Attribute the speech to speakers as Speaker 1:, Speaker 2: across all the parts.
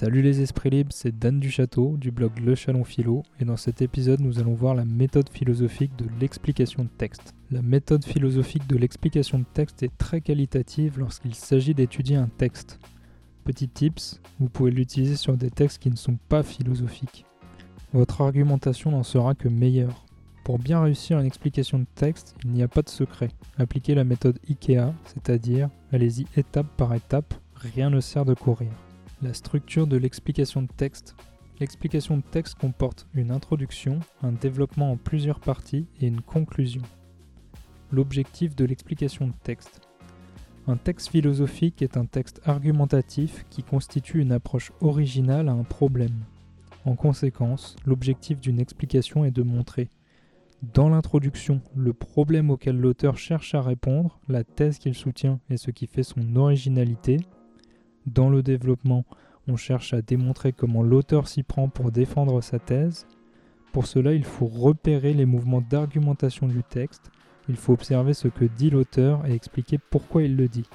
Speaker 1: Salut les esprits libres, c'est Dan du Château du blog Le Chalon Philo et dans cet épisode nous allons voir la méthode philosophique de l'explication de texte. La méthode philosophique de l'explication de texte est très qualitative lorsqu'il s'agit d'étudier un texte. Petit tips, vous pouvez l'utiliser sur des textes qui ne sont pas philosophiques. Votre argumentation n'en sera que meilleure. Pour bien réussir une explication de texte, il n'y a pas de secret. Appliquez la méthode IKEA, c'est-à-dire allez-y étape par étape, rien ne sert de courir. La structure de l'explication de texte. L'explication de texte comporte une introduction, un développement en plusieurs parties et une conclusion. L'objectif de l'explication de texte. Un texte philosophique est un texte argumentatif qui constitue une approche originale à un problème. En conséquence, l'objectif d'une explication est de montrer, dans l'introduction, le problème auquel l'auteur cherche à répondre, la thèse qu'il soutient et ce qui fait son originalité, dans le développement, on cherche à démontrer comment l'auteur s'y prend pour défendre sa thèse. Pour cela, il faut repérer les mouvements d'argumentation du texte, il faut observer ce que dit l'auteur et expliquer pourquoi il le dit.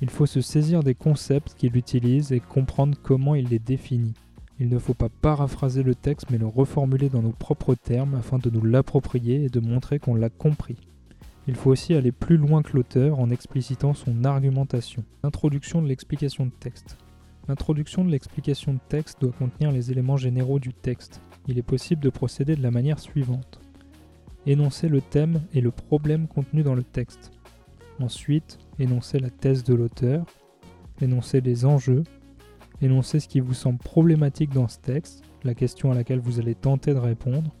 Speaker 1: Il faut se saisir des concepts qu'il utilise et comprendre comment il les définit. Il ne faut pas paraphraser le texte mais le reformuler dans nos propres termes afin de nous l'approprier et de montrer qu'on l'a compris. Il faut aussi aller plus loin que l'auteur en explicitant son argumentation. Introduction de l'explication de texte. L'introduction de l'explication de texte doit contenir les éléments généraux du texte. Il est possible de procéder de la manière suivante. Énoncer le thème et le problème contenu dans le texte. Ensuite, énoncer la thèse de l'auteur. Énoncer les enjeux. Énoncer ce qui vous semble problématique dans ce texte, la question à laquelle vous allez tenter de répondre.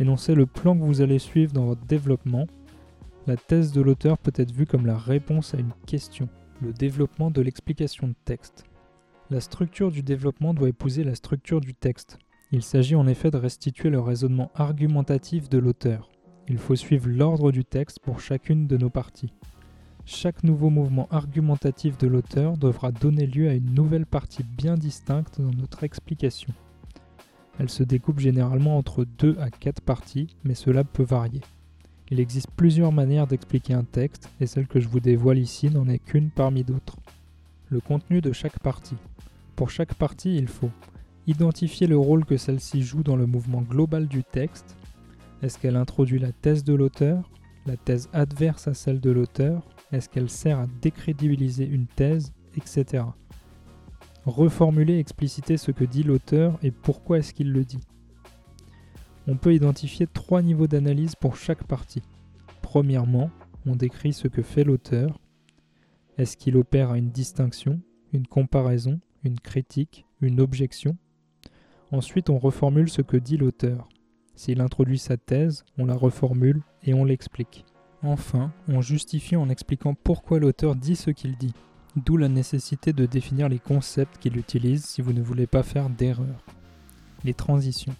Speaker 1: Énoncer le plan que vous allez suivre dans votre développement la thèse de l'auteur peut être vue comme la réponse à une question, le développement de l'explication de texte. La structure du développement doit épouser la structure du texte. Il s'agit en effet de restituer le raisonnement argumentatif de l'auteur. Il faut suivre l'ordre du texte pour chacune de nos parties. Chaque nouveau mouvement argumentatif de l'auteur devra donner lieu à une nouvelle partie bien distincte dans notre explication. Elle se découpe généralement entre deux à quatre parties, mais cela peut varier. Il existe plusieurs manières d'expliquer un texte et celle que je vous dévoile ici n'en est qu'une parmi d'autres. Le contenu de chaque partie. Pour chaque partie, il faut identifier le rôle que celle-ci joue dans le mouvement global du texte. Est-ce qu'elle introduit la thèse de l'auteur, la thèse adverse à celle de l'auteur Est-ce qu'elle sert à décrédibiliser une thèse, etc. Reformuler, expliciter ce que dit l'auteur et pourquoi est-ce qu'il le dit. On peut identifier trois niveaux d'analyse pour chaque partie. Premièrement, on décrit ce que fait l'auteur. Est-ce qu'il opère à une distinction, une comparaison, une critique, une objection? Ensuite, on reformule ce que dit l'auteur. S'il introduit sa thèse, on la reformule et on l'explique. Enfin, on justifie en expliquant pourquoi l'auteur dit ce qu'il dit, d'où la nécessité de définir les concepts qu'il utilise si vous ne voulez pas faire d'erreur. Les transitions.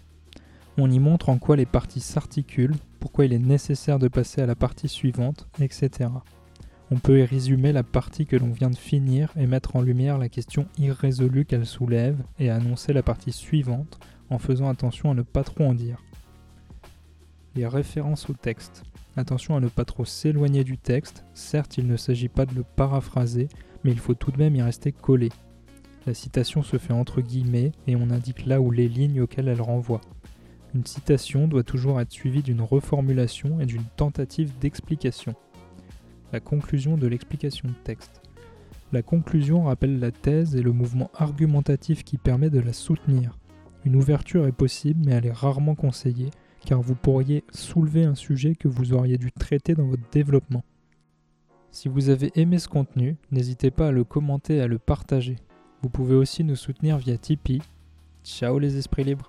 Speaker 1: On y montre en quoi les parties s'articulent, pourquoi il est nécessaire de passer à la partie suivante, etc. On peut y résumer la partie que l'on vient de finir et mettre en lumière la question irrésolue qu'elle soulève et annoncer la partie suivante en faisant attention à ne pas trop en dire. Les références au texte. Attention à ne pas trop s'éloigner du texte, certes il ne s'agit pas de le paraphraser, mais il faut tout de même y rester collé. La citation se fait entre guillemets et on indique là où les lignes auxquelles elle renvoie. Une citation doit toujours être suivie d'une reformulation et d'une tentative d'explication. La conclusion de l'explication de texte. La conclusion rappelle la thèse et le mouvement argumentatif qui permet de la soutenir. Une ouverture est possible mais elle est rarement conseillée car vous pourriez soulever un sujet que vous auriez dû traiter dans votre développement. Si vous avez aimé ce contenu, n'hésitez pas à le commenter et à le partager. Vous pouvez aussi nous soutenir via Tipeee. Ciao les esprits libres